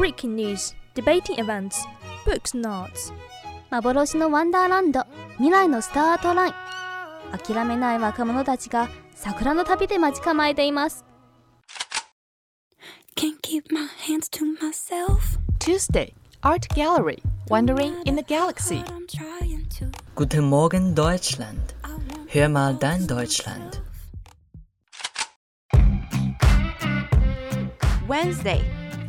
Breaking news, debating events, books notes. 幻のワンダーランド未来のスタートライン諦めない若者たちが桜の旅で待ち構えています Can't keep my hands to myself. Tuesday, Art Gallery, Wandering in the Galaxy. Guten Morgen Deutschland. Hör mal dein Deutschland. Wednesday,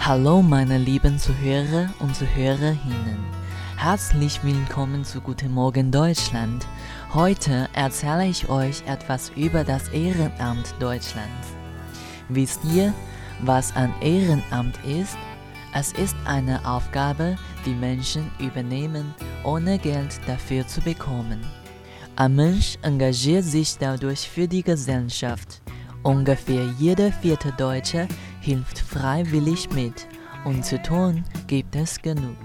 Hallo meine lieben Zuhörer und Zuhörerinnen. Herzlich willkommen zu Guten Morgen Deutschland. Heute erzähle ich euch etwas über das Ehrenamt Deutschlands. Wisst ihr, was ein Ehrenamt ist? Es ist eine Aufgabe, die Menschen übernehmen, ohne Geld dafür zu bekommen. Ein Mensch engagiert sich dadurch für die Gesellschaft. Ungefähr jeder vierte Deutsche hilft freiwillig mit und zu tun gibt es genug.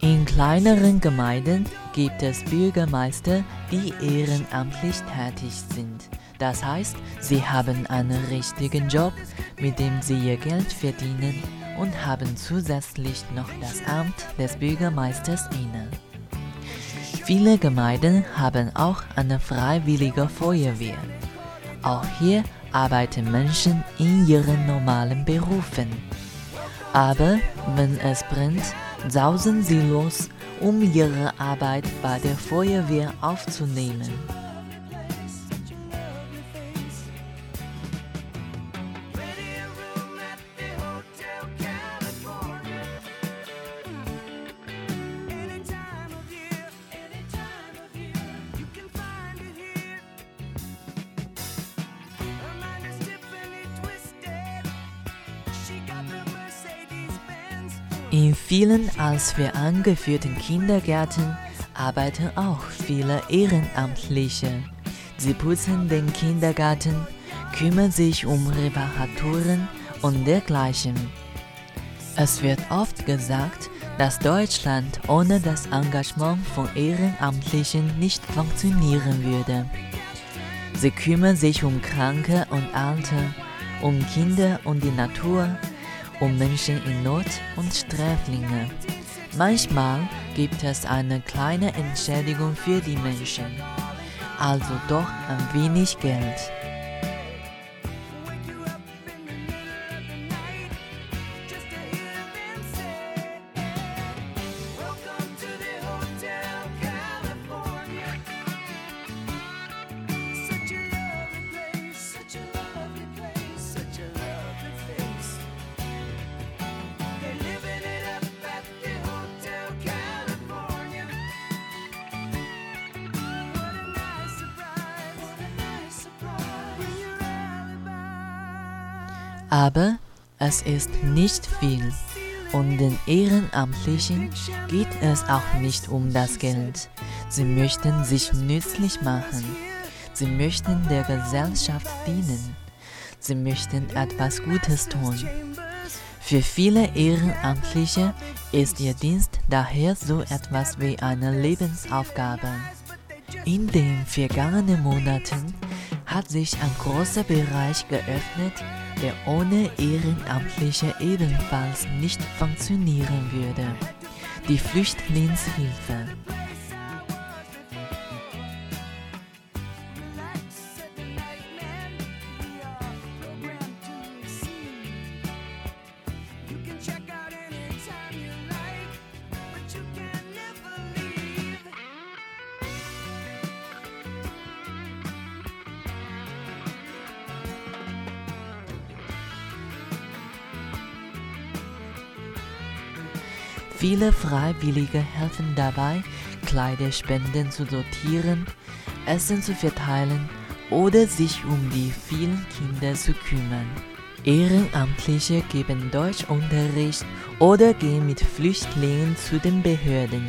In kleineren Gemeinden gibt es Bürgermeister, die ehrenamtlich tätig sind. Das heißt, sie haben einen richtigen Job, mit dem sie ihr Geld verdienen und haben zusätzlich noch das Amt des Bürgermeisters inne. Viele Gemeinden haben auch eine freiwillige Feuerwehr. Auch hier arbeiten Menschen in ihren normalen Berufen. Aber wenn es brennt, sausen sie los, um ihre Arbeit bei der Feuerwehr aufzunehmen. Vielen als für angeführten Kindergärten arbeiten auch viele Ehrenamtliche. Sie putzen den Kindergarten, kümmern sich um Reparaturen und dergleichen. Es wird oft gesagt, dass Deutschland ohne das Engagement von Ehrenamtlichen nicht funktionieren würde. Sie kümmern sich um Kranke und Alte, um Kinder und die Natur, um Menschen in Not und Sträflinge. Manchmal gibt es eine kleine Entschädigung für die Menschen, also doch ein wenig Geld. Aber es ist nicht viel. Und den Ehrenamtlichen geht es auch nicht um das Geld. Sie möchten sich nützlich machen. Sie möchten der Gesellschaft dienen. Sie möchten etwas Gutes tun. Für viele Ehrenamtliche ist ihr Dienst daher so etwas wie eine Lebensaufgabe. In den vergangenen Monaten hat sich ein großer Bereich geöffnet, der ohne Ehrenamtliche ebenfalls nicht funktionieren würde. Die Flüchtlingshilfe. Viele Freiwillige helfen dabei, Kleiderspenden zu sortieren, Essen zu verteilen oder sich um die vielen Kinder zu kümmern. Ehrenamtliche geben Deutschunterricht oder gehen mit Flüchtlingen zu den Behörden,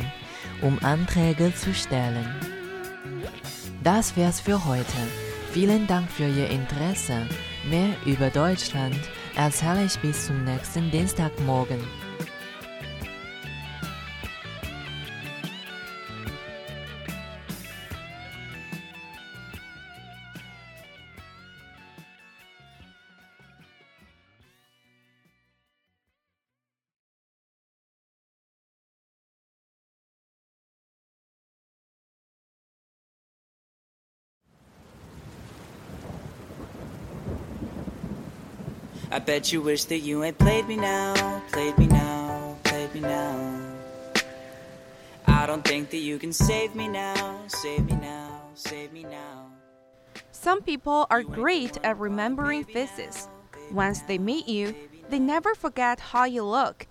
um Anträge zu stellen. Das wär's für heute. Vielen Dank für Ihr Interesse. Mehr über Deutschland erzähle ich bis zum nächsten Dienstagmorgen. Bet you wish that you ain't played me now, played me now, played me now. I don't think that you can save me now, save me now, save me now. Some people are great at remembering faces. Once they meet you, they never forget how you look.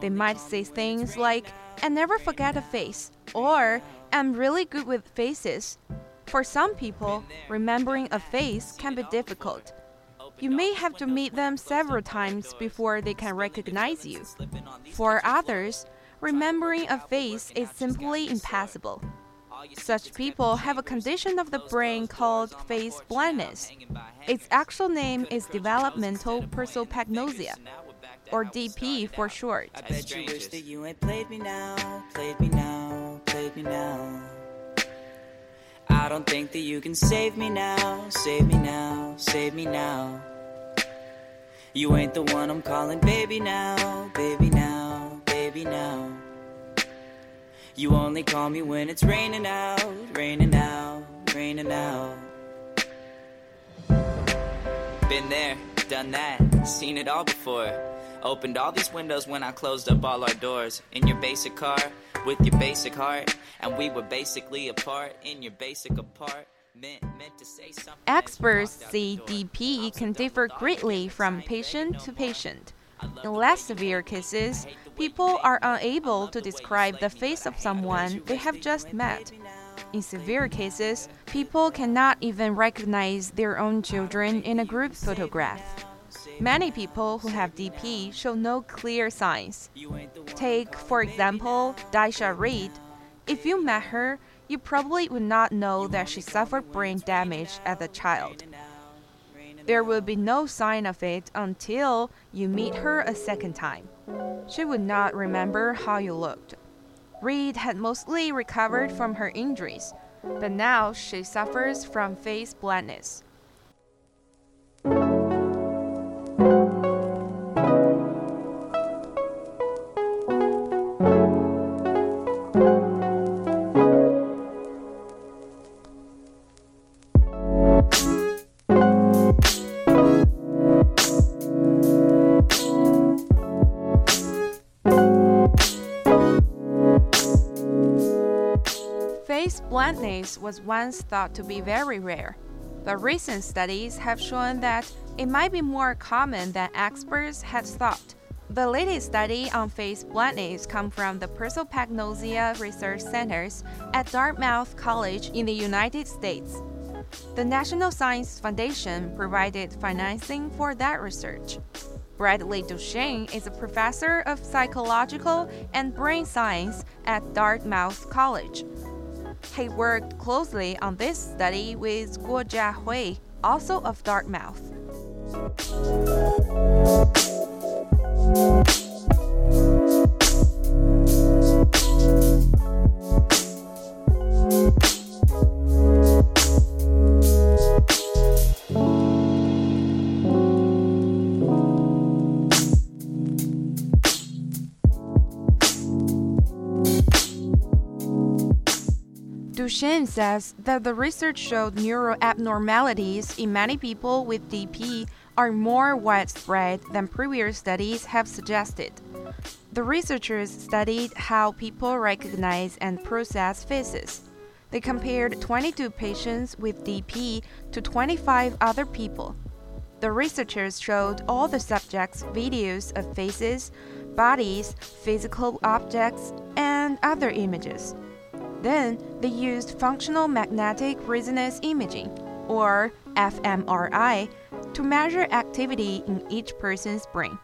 They might say things like, I never forget a face, or I'm really good with faces. For some people, remembering a face can be difficult. You may have to meet them several times before they can recognize you. For others, remembering a face is simply impossible. Such people have a condition of the brain called face blindness. Its actual name is developmental prosopagnosia, or DP for short. I bet you wish that you ain't played me now, played me now, played me now. I don't think that you can save me now, save me now, save me now. You ain't the one I'm calling baby now, baby now, baby now. You only call me when it's raining out, raining out, raining out. Been there, done that, seen it all before. Opened all these windows when I closed up all our doors. In your basic car, with your basic heart. And we were basically apart, in your basic apart. Experts say DP can differ greatly from patient to patient. In less severe cases, people are unable to describe the face of someone they have just met. In severe cases, people cannot even recognize their own children in a group photograph. Many people who have DP show no clear signs. Take, for example, Daisha Reed. If you met her, you probably would not know that she suffered brain damage as a child. There would be no sign of it until you meet her a second time. She would not remember how you looked. Reed had mostly recovered from her injuries, but now she suffers from face blindness. Was once thought to be very rare, but recent studies have shown that it might be more common than experts had thought. The latest study on face blindness comes from the Prosopagnosia Research Centers at Dartmouth College in the United States. The National Science Foundation provided financing for that research. Bradley Duchaine is a professor of psychological and brain science at Dartmouth College. He worked closely on this study with Guo Jiahui, also of Dartmouth. Duchaine says that the research showed neural abnormalities in many people with DP are more widespread than previous studies have suggested. The researchers studied how people recognize and process faces. They compared 22 patients with DP to 25 other people. The researchers showed all the subjects videos of faces, bodies, physical objects, and other images. Then they used functional magnetic resonance imaging, or fMRI, to measure activity in each person's brain.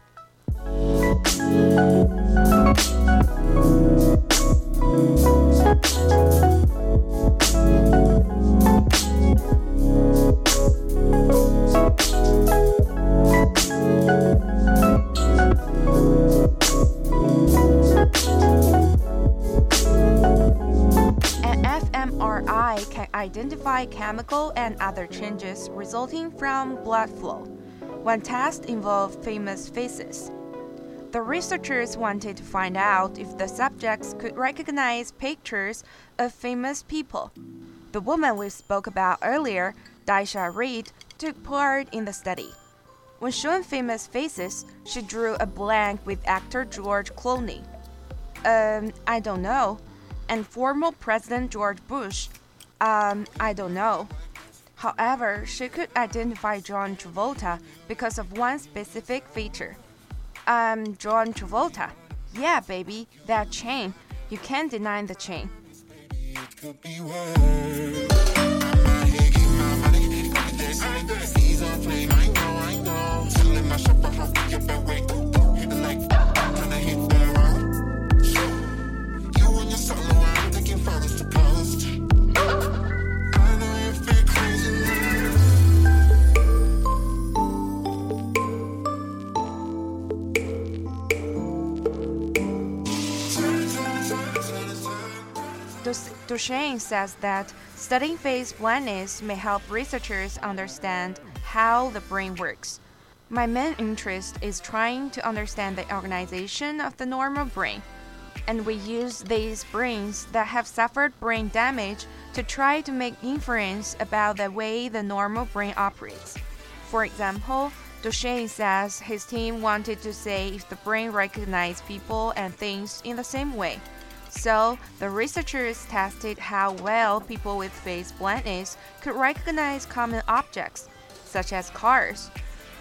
Identify chemical and other changes resulting from blood flow. One test involved famous faces. The researchers wanted to find out if the subjects could recognize pictures of famous people. The woman we spoke about earlier, Daisha Reed, took part in the study. When shown famous faces, she drew a blank with actor George Clooney. Um, I don't know. And former President George Bush. Um, I don't know. However, she could identify John Travolta because of one specific feature. Um, John Travolta. Yeah, baby, that chain. You can't deny the chain. Duchaine says that studying face blindness may help researchers understand how the brain works. My main interest is trying to understand the organization of the normal brain, and we use these brains that have suffered brain damage to try to make inference about the way the normal brain operates. For example, Duchaine says his team wanted to say if the brain recognized people and things in the same way. So, the researchers tested how well people with face blindness could recognize common objects, such as cars.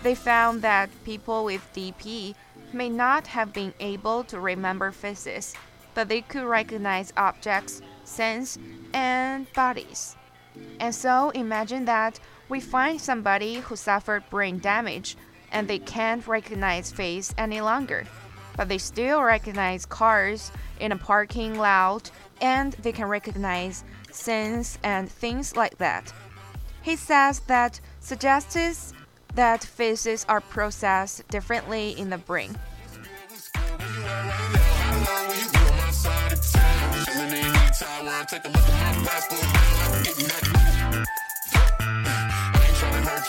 They found that people with DP may not have been able to remember faces, but they could recognize objects, sense, and bodies. And so, imagine that we find somebody who suffered brain damage. and they can't recognize face any longer but they still recognize cars in a parking lot and they can recognize scenes and things like that. He says that suggests that faces are processed differently in the brain.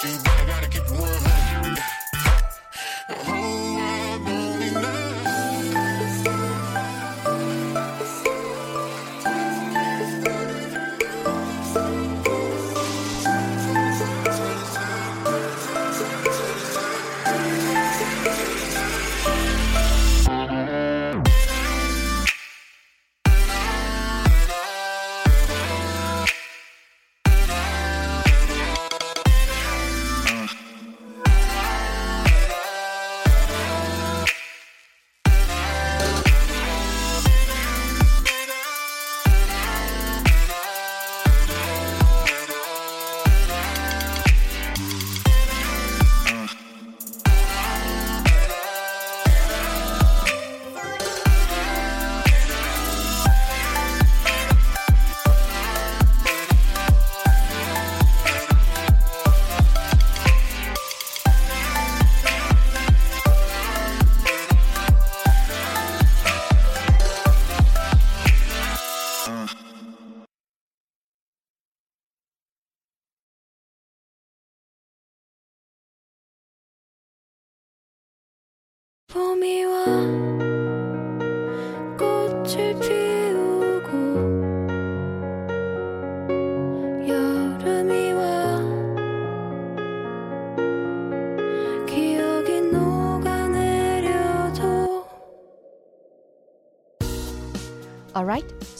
you, but I gotta keep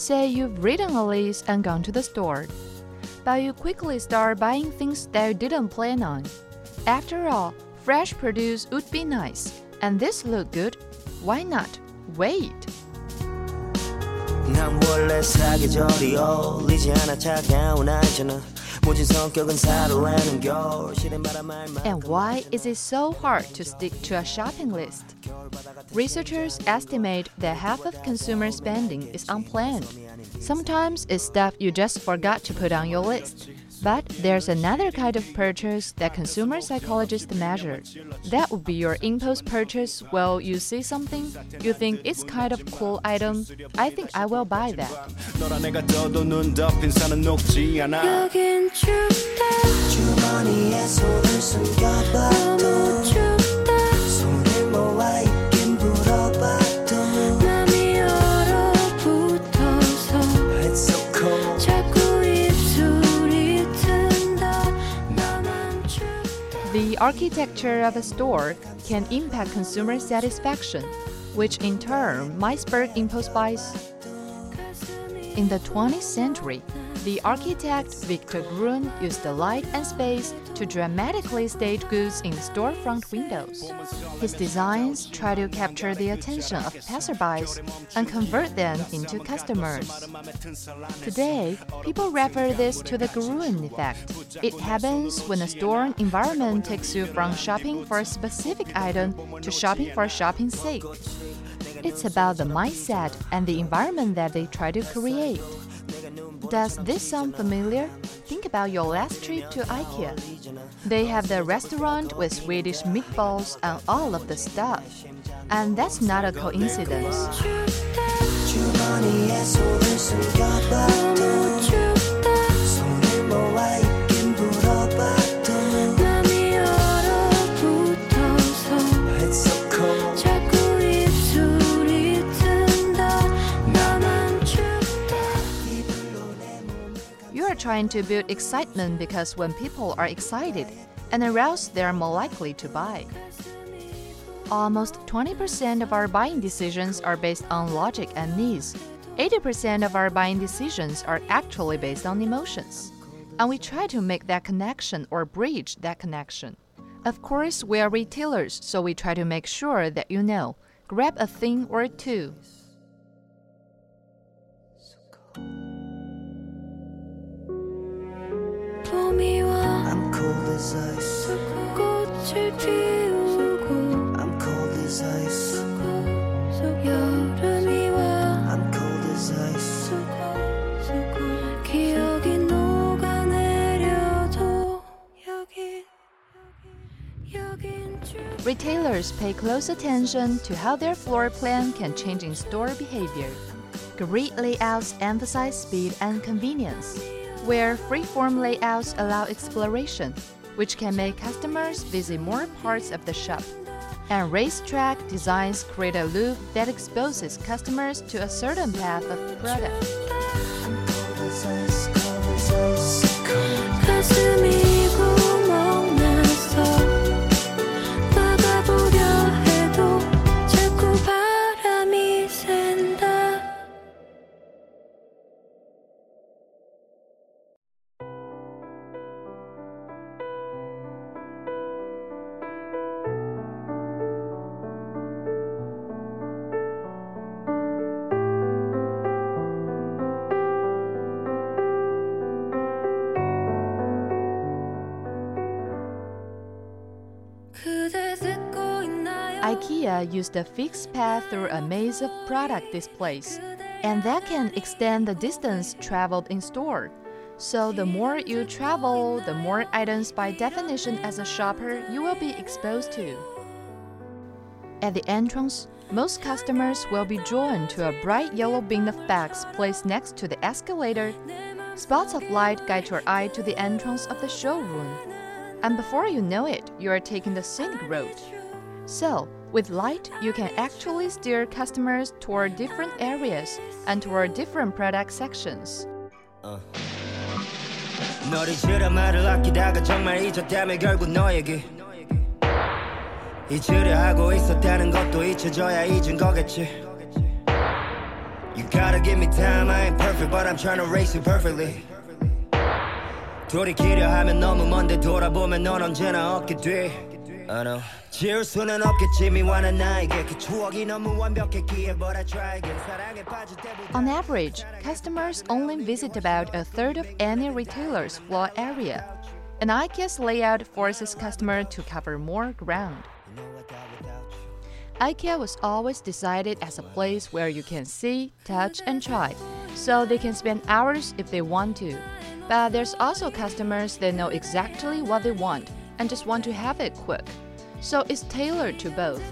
say you've written a list and gone to the store. But you quickly start buying things that you didn't plan on. After all, fresh produce would be nice, and this look good. Why not? Wait. 난 원래 사계절이 어울리지 않아 차가운 알잖아 and why is it so hard to stick to a shopping list? Researchers estimate that half of consumer spending is unplanned. Sometimes it's stuff you just forgot to put on your list. But there's another kind of purchase that consumer psychologists measure. That would be your impulse purchase. Well, you see something, you think it's kind of cool item. I think I will buy that. Architecture of a store can impact consumer satisfaction, which in turn might spur impulse buys. In the 20th century, the architect Victor Gruen used the light and space to dramatically stage goods in storefront windows. His designs try to capture the attention of passerbys and convert them into customers. Today, people refer this to the Gruen effect. It happens when a store environment takes you from shopping for a specific item to shopping for shopping's sake. It's about the mindset and the environment that they try to create. Does this sound familiar? Think about your last trip to IKEA. They have the restaurant with Swedish meatballs and all of the stuff. And that's not a coincidence. Trying to build excitement because when people are excited and aroused, they are more likely to buy. Almost 20% of our buying decisions are based on logic and needs. 80% of our buying decisions are actually based on emotions. And we try to make that connection or bridge that connection. Of course, we are retailers, so we try to make sure that you know. Grab a thing or two. I'm cold as ice I'm cold as ice I'm cold as ice Retailers pay close attention to how their floor plan can change in store behavior. Great layouts emphasize speed and convenience where freeform layouts allow exploration, which can make customers visit more parts of the shop. And racetrack designs create a loop that exposes customers to a certain path of product. IKEA used a fixed path through a maze of product displays, and that can extend the distance traveled in store. So, the more you travel, the more items by definition as a shopper you will be exposed to. At the entrance, most customers will be drawn to a bright yellow bin of bags placed next to the escalator. Spots of light guide your eye to the entrance of the showroom. And before you know it, you are taking the scenic road. So, with light, you can actually steer customers toward different areas and toward different product sections. 너를 싫어 말을 아끼다가 정말 잊었다며 결국 너에게 잊으려 하고 있었다는 것도 잊혀져야 잊은 거겠지 You gotta give me time, I ain't perfect but I'm trying to race you perfectly 돌이키려 하면 너무 먼데 돌아보면 넌 언제나 얻게 돼 I know 지울 수는 없겠지 미워하는 나에게 그 추억이 너무 완벽했기에 But I try again 사랑에 빠질 때보다 On average, customers only visit about a third of any retailer's floor area. And IKEA's layout forces customers to cover more ground. IKEA was always decided as a place where you can see, touch, and try, so they can spend hours if they want to. But there's also customers that know exactly what they want and just want to have it quick. So it's tailored to both.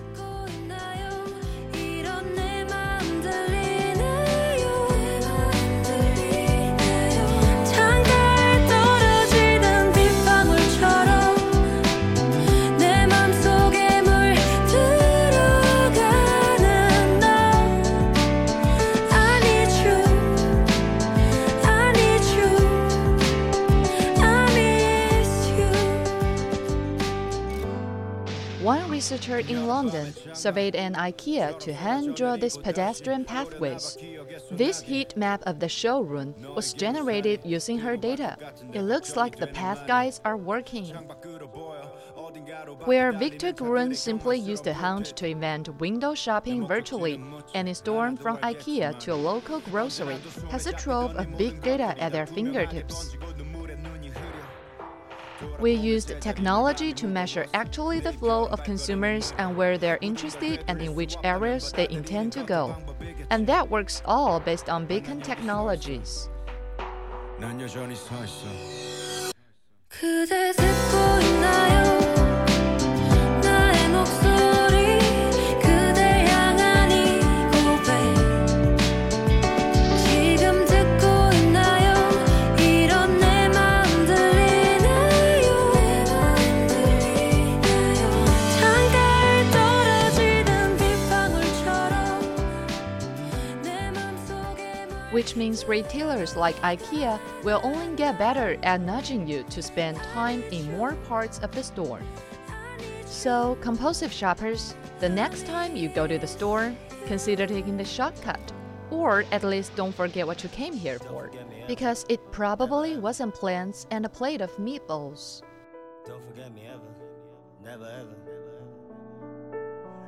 Researcher in London surveyed an IKEA to hand draw these pedestrian pathways. This heat map of the showroom was generated using her data. It looks like the path guides are working. Where Victor Gruen simply used a hunt to invent window shopping virtually, any storm from IKEA to a local grocery has a trove of big data at their fingertips. We used technology to measure actually the flow of consumers and where they're interested and in which areas they intend to go. And that works all based on beacon technologies. 난 여전히 서 있어. 그대 듣고 있나요 Which means retailers like IKEA will only get better at nudging you to spend time in more parts of the store. So, compulsive shoppers, the next time you go to the store, consider taking the shortcut. Or at least don't forget what you came here for, because it probably wasn't plants and a plate of meatballs. Don't forget me ever Never ever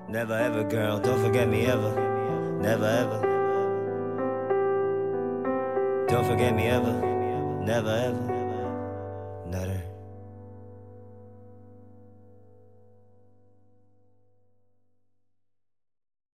Never ever girl Don't forget me ever Never ever Don't forget me ever. Never ever